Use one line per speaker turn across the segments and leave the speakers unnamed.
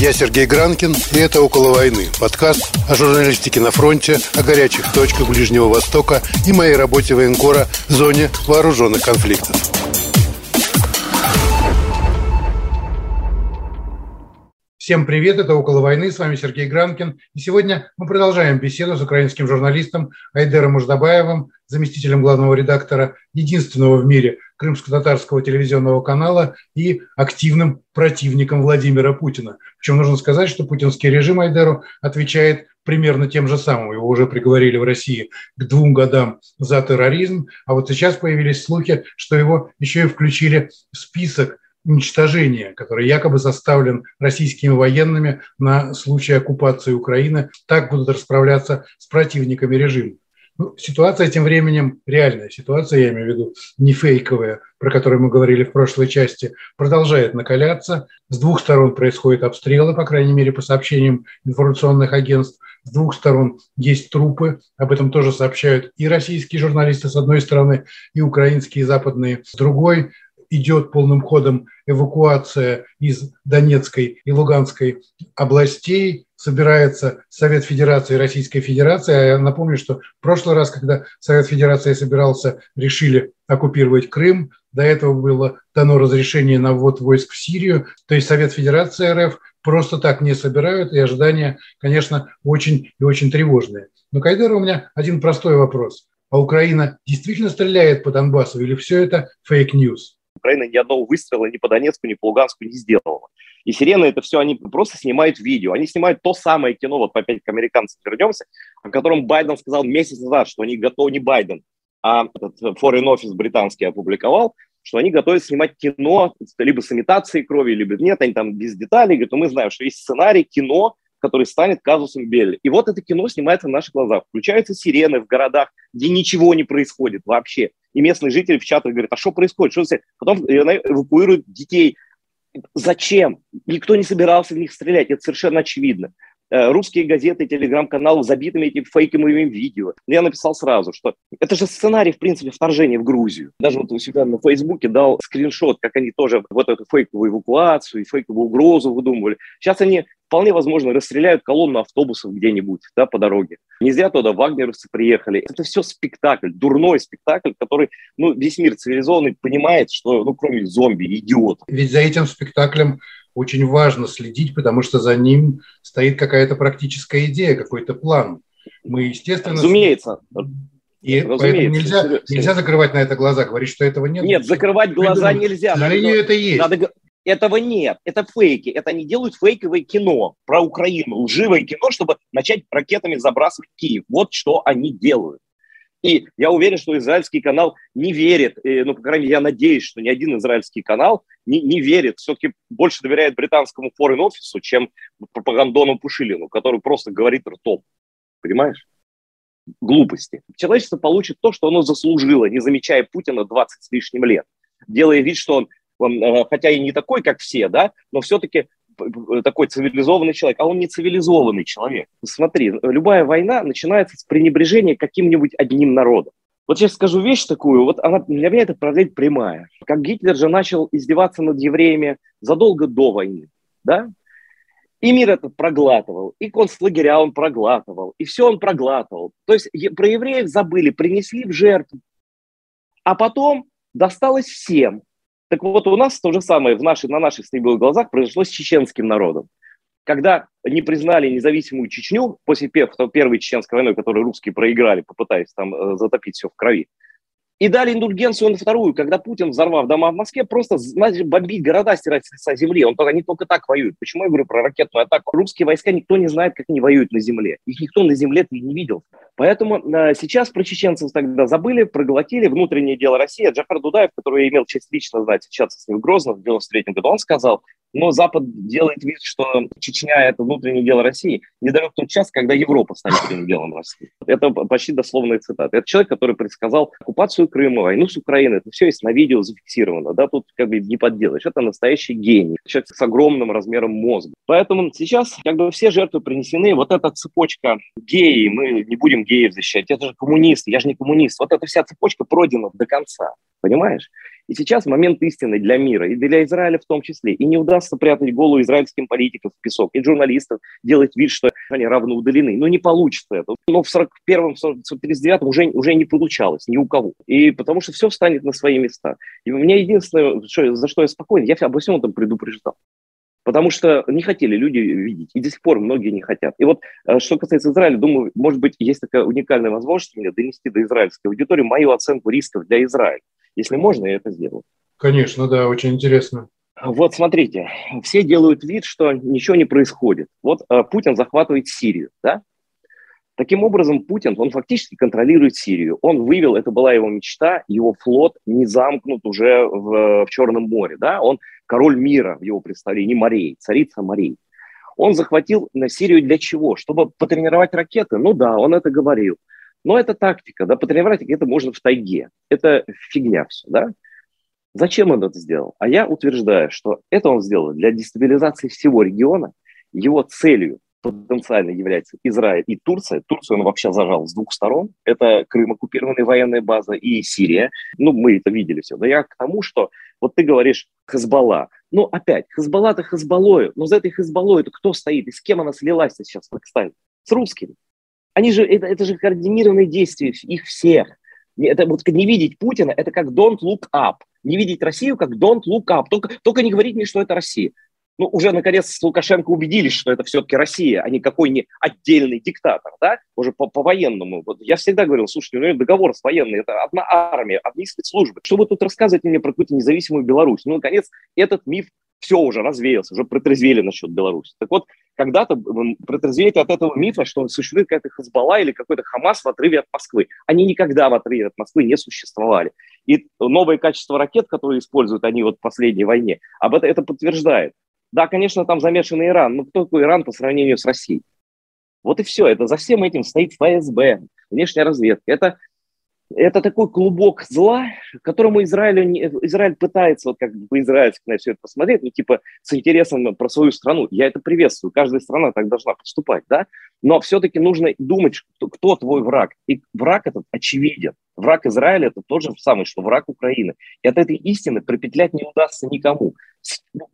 Я Сергей Гранкин, и это «Около войны» – подкаст о журналистике на фронте, о горячих точках Ближнего Востока и моей работе военкора в зоне вооруженных конфликтов. Всем привет, это «Около войны», с вами Сергей Гранкин. И сегодня мы продолжаем беседу с украинским журналистом Айдером Муждабаевым, заместителем главного редактора единственного в мире крымско-татарского телевизионного канала и активным противником Владимира Путина. Причем нужно сказать, что путинский режим Айдеру отвечает примерно тем же самым. Его уже приговорили в России к двум годам за терроризм, а вот сейчас появились слухи, что его еще и включили в список уничтожения, который якобы составлен российскими военными на случай оккупации Украины. Так будут расправляться с противниками режима. Ну, ситуация тем временем реальная. Ситуация, я имею в виду, не фейковая, про которую мы говорили в прошлой части, продолжает накаляться. С двух сторон происходят обстрелы, по крайней мере, по сообщениям информационных агентств. С двух сторон есть трупы. Об этом тоже сообщают и российские журналисты с одной стороны, и украинские, и западные с другой идет полным ходом эвакуация из Донецкой и Луганской областей, собирается Совет Федерации Российской Федерации. А я напомню, что в прошлый раз, когда Совет Федерации собирался, решили оккупировать Крым, до этого было дано разрешение на ввод войск в Сирию, то есть Совет Федерации РФ просто так не собирают, и ожидания, конечно, очень и очень тревожные. Но, Айдер, у меня один простой вопрос. А Украина действительно стреляет по Донбассу или все это fake news?
Украина ни одного выстрела ни по Донецку, ни по Луганску не сделала. И сирены это все, они просто снимают видео. Они снимают то самое кино, вот опять к американцам вернемся, о котором Байден сказал месяц назад, что они готовы, не Байден, а этот Foreign Office британский опубликовал, что они готовы снимать кино либо с имитацией крови, либо нет, они там без деталей, говорят, ну мы знаем, что есть сценарий, кино, который станет казусом Белли. И вот это кино снимается на наших глазах. Включаются сирены в городах, где ничего не происходит вообще. И местные жители в чатах говорят, а что происходит? Что Потом эвакуируют детей. Зачем? Никто не собирался в них стрелять, это совершенно очевидно. Э, русские газеты, телеграм-каналы забитыми этими фейковыми видео. Я написал сразу, что это же сценарий, в принципе, вторжения в Грузию. Даже вот у себя на Фейсбуке дал скриншот, как они тоже вот эту фейковую эвакуацию и фейковую угрозу выдумывали. Сейчас они вполне возможно расстреляют колонну автобусов где-нибудь да, по дороге. Не зря туда вагнеровцы приехали. Это все спектакль, дурной спектакль, который ну, весь мир цивилизованный понимает, что ну, кроме зомби, идиот.
Ведь за этим спектаклем очень важно следить, потому что за ним стоит какая-то практическая идея, какой-то план. Мы, естественно...
Разумеется.
И Разумеется, поэтому нельзя, нельзя закрывать на это глаза, говорить, что этого нет.
Нет, закрывать глаза нельзя.
К сожалению, это есть. Надо,
этого нет. Это фейки. Это они делают фейковое кино про Украину, лживое кино, чтобы начать ракетами забрасывать Киев. Вот что они делают. И я уверен, что израильский канал не верит, ну, по крайней мере, я надеюсь, что ни один израильский канал не, не верит, все-таки больше доверяет британскому foreign офису, чем пропагандону Пушилину, который просто говорит ртом. Понимаешь? Глупости. Человечество получит то, что оно заслужило, не замечая Путина 20 с лишним лет, делая вид, что он он, э, хотя и не такой, как все, да, но все-таки такой цивилизованный человек, а он не цивилизованный человек. Смотри, любая война начинается с пренебрежения каким-нибудь одним народом. Вот сейчас скажу вещь такую, вот она для меня это параллель прямая. Как Гитлер же начал издеваться над евреями задолго до войны, да? И мир этот проглатывал, и концлагеря он проглатывал, и все он проглатывал. То есть про евреев забыли, принесли в жертву. А потом досталось всем. Так вот, у нас то же самое в нашей, на наших стебелых глазах произошло с чеченским народом. Когда не признали независимую Чечню после первой чеченской войны, которую русские проиграли, попытаясь там э, затопить все в крови, и дали индульгенцию на вторую, когда Путин, взорвав дома в Москве, просто начал бомбить города, стирать с земли. Он, они только так воюют. Почему я говорю про ракетную атаку? Русские войска никто не знает, как они воюют на земле. Их никто на земле не видел. Поэтому э, сейчас про чеченцев тогда забыли, проглотили. Внутреннее дело России. Джафар Дудаев, который я имел честь лично знать, общаться с ним в Грозно в 93 году, он сказал, но Запад делает вид, что Чечня – это внутреннее дело России. Недалек тот час, когда Европа станет внутренним делом России. Это почти дословная цитата. Это человек, который предсказал оккупацию Крыма, войну с Украиной. Это все есть на видео зафиксировано. Да? Тут как бы не подделаешь. Это настоящий гений. Человек с огромным размером мозга. Поэтому сейчас как бы все жертвы принесены. Вот эта цепочка геи, мы не будем геев защищать. Это же коммунисты, я же не коммунист. Вот эта вся цепочка пройдена до конца. Понимаешь? И сейчас момент истины для мира, и для Израиля в том числе. И не удастся прятать голову израильским политикам в песок, и журналистам делать вид, что они равно удалены. Но не получится это. Но в 41-м, 39-м уже, уже не получалось ни у кого. И потому что все встанет на свои места. И у меня единственное, что, за что я спокоен, я обо всем этом предупреждал. Потому что не хотели люди видеть, и до сих пор многие не хотят. И вот э, что касается Израиля, думаю, может быть, есть такая уникальная возможность меня донести до израильской аудитории мою оценку рисков для Израиля. Если можно, я это сделаю.
Конечно, да, очень интересно.
Вот смотрите, все делают вид, что ничего не происходит. Вот э, Путин захватывает Сирию, да? Таким образом, Путин, он фактически контролирует Сирию. Он вывел, это была его мечта, его флот не замкнут уже в, в Черном море, да? Он король мира в его представлении, морей, царица морей. Он захватил на Сирию для чего? Чтобы потренировать ракеты? Ну да, он это говорил. Но это тактика, да, потренировать это можно в тайге. Это фигня все, да. Зачем он это сделал? А я утверждаю, что это он сделал для дестабилизации всего региона. Его целью потенциально является Израиль и Турция. Турцию он вообще зажал с двух сторон. Это Крым, оккупированная военная база, и Сирия. Ну, мы это видели все. Но я к тому, что вот ты говоришь Хазбалла. Ну, опять, Хазбалла-то Хазбаллою. Но за этой Хазбаллой-то кто стоит? И с кем она слилась сейчас в Пакистане? С русскими. Они же, это, это же координированные действия их всех. Это вот не видеть Путина, это как don't look up. Не видеть Россию, как don't look up. Только, только не говорить мне, что это Россия. Ну, уже наконец Лукашенко убедились, что это все-таки Россия, а не какой не отдельный диктатор, да, уже по, по военному. Вот я всегда говорил, слушайте, ну, договор с военной, это одна армия, одни спецслужбы. Что вы тут рассказываете мне про какую-то независимую Беларусь? Ну, наконец, этот миф все уже развеялся, уже протрезвели насчет Беларуси. Так вот, когда-то протрезвеете от этого мифа, что существует какая-то Хазбалла или какой-то Хамас в отрыве от Москвы. Они никогда в отрыве от Москвы не существовали. И новое качество ракет, которые используют они вот в последней войне, об этом это подтверждает. Да, конечно, там замешан Иран, но кто такой Иран по сравнению с Россией? Вот и все. Это за всем этим стоит ФСБ, внешняя разведка. Это это такой клубок зла, которому Израиль, Израиль пытается, вот как бы по-израильски на все это посмотреть, ну, типа, с интересом про свою страну. Я это приветствую, каждая страна так должна поступать, да? Но все-таки нужно думать, кто, кто твой враг. И враг этот очевиден. Враг Израиля – это тот же самый, что враг Украины. И от этой истины пропетлять не удастся никому.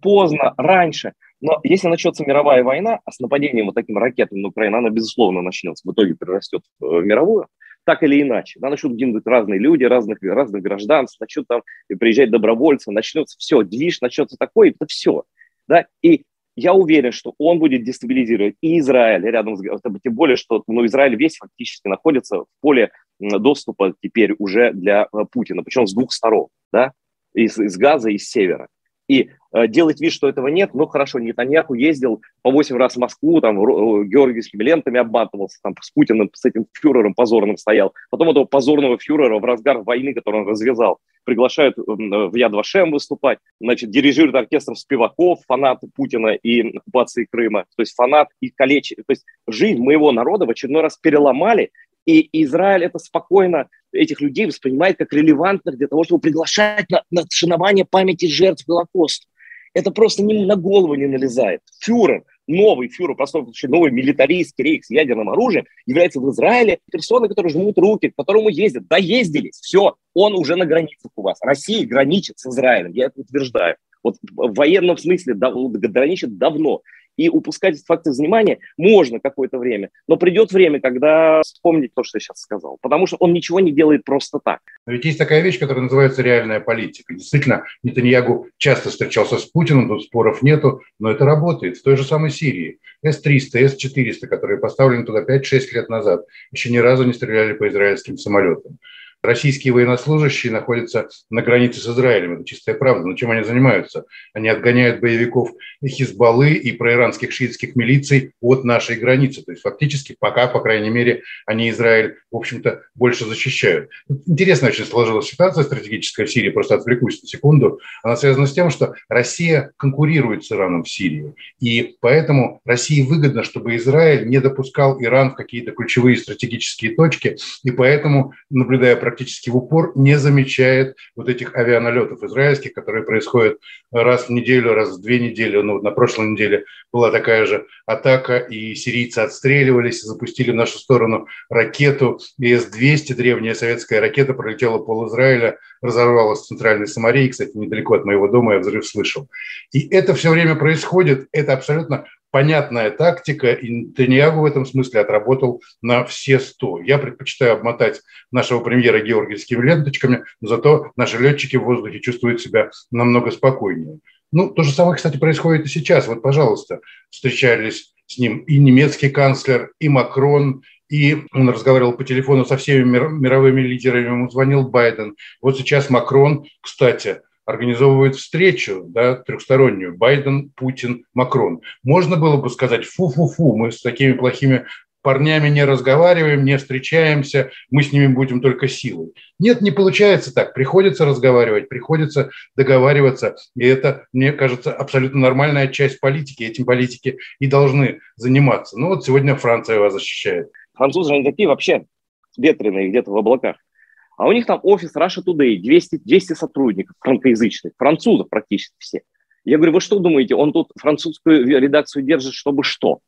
Поздно, раньше. Но если начнется мировая война, а с нападением вот таким ракетами на Украину, она, безусловно, начнется, в итоге перерастет в мировую, так или иначе. Да, начнут гибнуть разные люди, разных, разных гражданств, начнут там приезжать добровольцы, начнется все, движ начнется такой, это все. Да? И я уверен, что он будет дестабилизировать и Израиль рядом с... Тем более, что ну, Израиль весь фактически находится в поле доступа теперь уже для э, Путина, причем с двух сторон, да, из, из Газа и с севера. И делать вид, что этого нет, ну хорошо, Нетаньяху ездил по 8 раз в Москву, там э, георгиевскими лентами обматывался, там с Путиным, с этим фюрером позорным стоял. Потом этого позорного фюрера в разгар войны, который он развязал, приглашают в Яд Вашем выступать, значит, дирижирует оркестром Спиваков, фанат Путина и оккупации Крыма, то есть фанат и калечи. То есть жизнь моего народа в очередной раз переломали, и Израиль это спокойно, этих людей воспринимает как релевантных для того, чтобы приглашать на, на шанование памяти жертв Голокоста. Это просто не, на голову не налезает. Фюрер, новый фюрер, просто новый милитаристский рейх с ядерным оружием является в Израиле персоной, которые жмут руки, к которому ездят. Да, ездились, все, он уже на границах у вас. Россия граничит с Израилем, я это утверждаю. Вот в военном смысле граничит давно и упускать этот факт из внимания можно какое-то время, но придет время, когда вспомнить то, что я сейчас сказал, потому что он ничего не делает просто так.
Но ведь есть такая вещь, которая называется реальная политика. Действительно, Нетаньягу часто встречался с Путиным, тут споров нету, но это работает. В той же самой Сирии. С-300, С-400, которые поставлены туда 5-6 лет назад, еще ни разу не стреляли по израильским самолетам российские военнослужащие находятся на границе с Израилем. Это чистая правда. Но чем они занимаются? Они отгоняют боевиков Хизбаллы и проиранских шиитских милиций от нашей границы. То есть фактически пока, по крайней мере, они Израиль, в общем-то, больше защищают. Интересная очень сложилась ситуация стратегическая в Сирии. Просто отвлекусь на секунду. Она связана с тем, что Россия конкурирует с Ираном в Сирии. И поэтому России выгодно, чтобы Израиль не допускал Иран в какие-то ключевые стратегические точки. И поэтому, наблюдая практически в упор не замечает вот этих авианалетов израильских, которые происходят раз в неделю, раз в две недели. Ну, на прошлой неделе была такая же атака, и сирийцы отстреливались, запустили в нашу сторону ракету. ИС-200, древняя советская ракета, пролетела пол Израиля, разорвалась в центральной Самарии, кстати, недалеко от моего дома, я взрыв слышал. И это все время происходит, это абсолютно понятная тактика, и Нетаньягу в этом смысле отработал на все сто. Я предпочитаю обмотать нашего премьера георгиевскими ленточками, но зато наши летчики в воздухе чувствуют себя намного спокойнее. Ну, то же самое, кстати, происходит и сейчас. Вот, пожалуйста, встречались с ним и немецкий канцлер, и Макрон, и он разговаривал по телефону со всеми мировыми лидерами, ему звонил Байден. Вот сейчас Макрон, кстати, организовывает встречу да, трехстороннюю Байден, Путин, Макрон. Можно было бы сказать фу-фу-фу, мы с такими плохими парнями не разговариваем, не встречаемся, мы с ними будем только силой. Нет, не получается так. Приходится разговаривать, приходится договариваться. И это, мне кажется, абсолютно нормальная часть политики. Этим политики и должны заниматься. Ну вот сегодня Франция вас защищает.
Французы, они такие вообще ветреные где-то в облаках. А у них там офис Russia Today, 200, 200 сотрудников франкоязычных, французов практически все. Я говорю, вы что думаете, он тут французскую редакцию держит, чтобы что?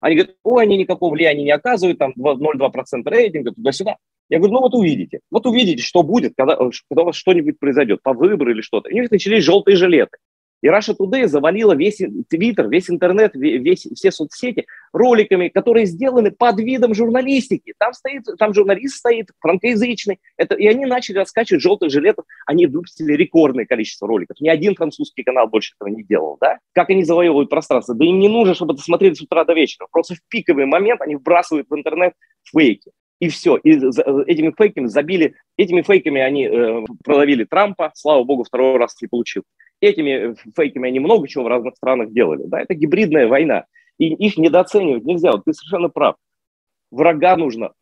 Они говорят, ой, они никакого влияния не оказывают, там 0,2% рейтинга, туда-сюда. Я говорю, ну вот увидите, вот увидите, что будет, когда, когда у вас что-нибудь произойдет, по выбору или что-то. И у них начались желтые жилеты. И Russia Today завалила весь Твиттер, весь интернет, весь, все соцсети роликами, которые сделаны под видом журналистики. Там, стоит, там журналист стоит, франкоязычный. Это, и они начали раскачивать желтых жилетов. Они выпустили рекордное количество роликов. Ни один французский канал больше этого не делал. Да? Как они завоевывают пространство? Да им не нужно, чтобы это смотрели с утра до вечера. Просто в пиковый момент они вбрасывают в интернет фейки. И все. И этими фейками забили, этими фейками они э, проловили Трампа, слава богу, второй раз не получил этими фейками они много чего в разных странах делали. Да, это гибридная война. И их недооценивать нельзя. Вот ты совершенно прав. Врага нужно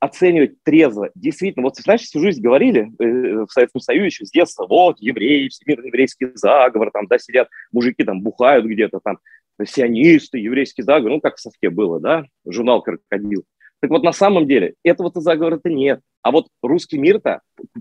оценивать трезво. Действительно, вот, знаешь, всю жизнь говорили э, в Советском Союзе еще с детства, вот, евреи, всемирный еврейский заговор, там, да, сидят мужики, там, бухают где-то, там, сионисты, еврейский заговор, ну, как в совке было, да, журнал «Крокодил». Так вот, на самом деле, этого-то заговора-то нет. А вот русский мир-то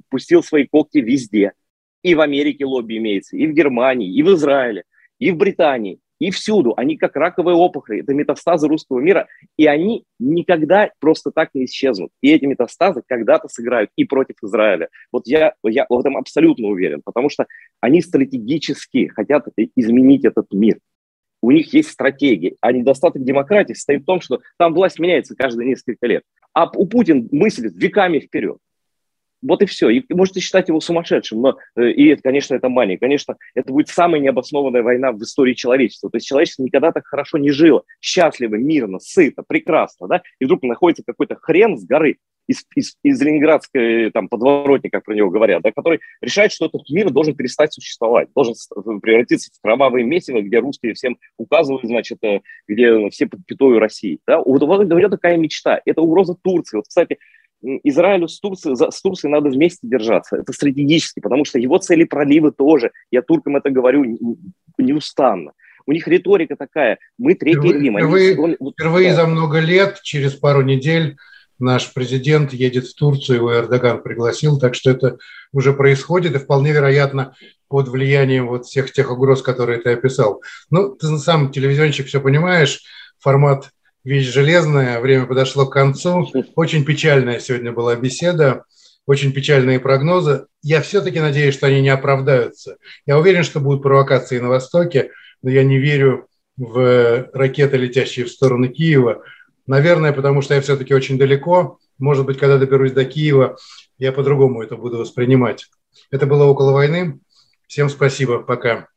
пустил свои когти везде – и в Америке лобби имеется, и в Германии, и в Израиле, и в Британии, и всюду. Они как раковые опухоли, это метастазы русского мира, и они никогда просто так не исчезнут. И эти метастазы когда-то сыграют и против Израиля. Вот я, я в этом абсолютно уверен, потому что они стратегически хотят изменить этот мир. У них есть стратегия, а недостаток демократии состоит в том, что там власть меняется каждые несколько лет. А у Путина мыслит веками вперед. Вот и все. И можете считать его сумасшедшим, но э, и это, конечно, это мания. Конечно, это будет самая необоснованная война в истории человечества. То есть человечество никогда так хорошо не жило, счастливо, мирно, сыто, прекрасно, да, и вдруг находится какой-то хрен с горы, из, из, из ленинградской там, подворотни, как про него говорят, да, который решает, что этот мир должен перестать существовать, должен превратиться в кровавое месиво, где русские всем указывают, значит, э, где все под пятою России. Да? У него такая мечта. Это угроза Турции. Вот, кстати, Израилю с Турцией, с Турцией надо вместе держаться. Это стратегически, потому что его цели проливы тоже. Я туркам это говорю неустанно. У них риторика такая. Мы третий
впервые, Рим. Впервые, он, впервые да. за много лет, через пару недель, наш президент едет в Турцию, его Эрдоган пригласил, так что это уже происходит, и вполне вероятно под влиянием вот всех тех угроз, которые ты описал. Ну, ты сам телевизионщик все понимаешь, формат вещь железная, время подошло к концу. Очень печальная сегодня была беседа, очень печальные прогнозы. Я все-таки надеюсь, что они не оправдаются. Я уверен, что будут провокации на Востоке, но я не верю в ракеты, летящие в сторону Киева. Наверное, потому что я все-таки очень далеко. Может быть, когда доберусь до Киева, я по-другому это буду воспринимать. Это было «Около войны». Всем спасибо. Пока.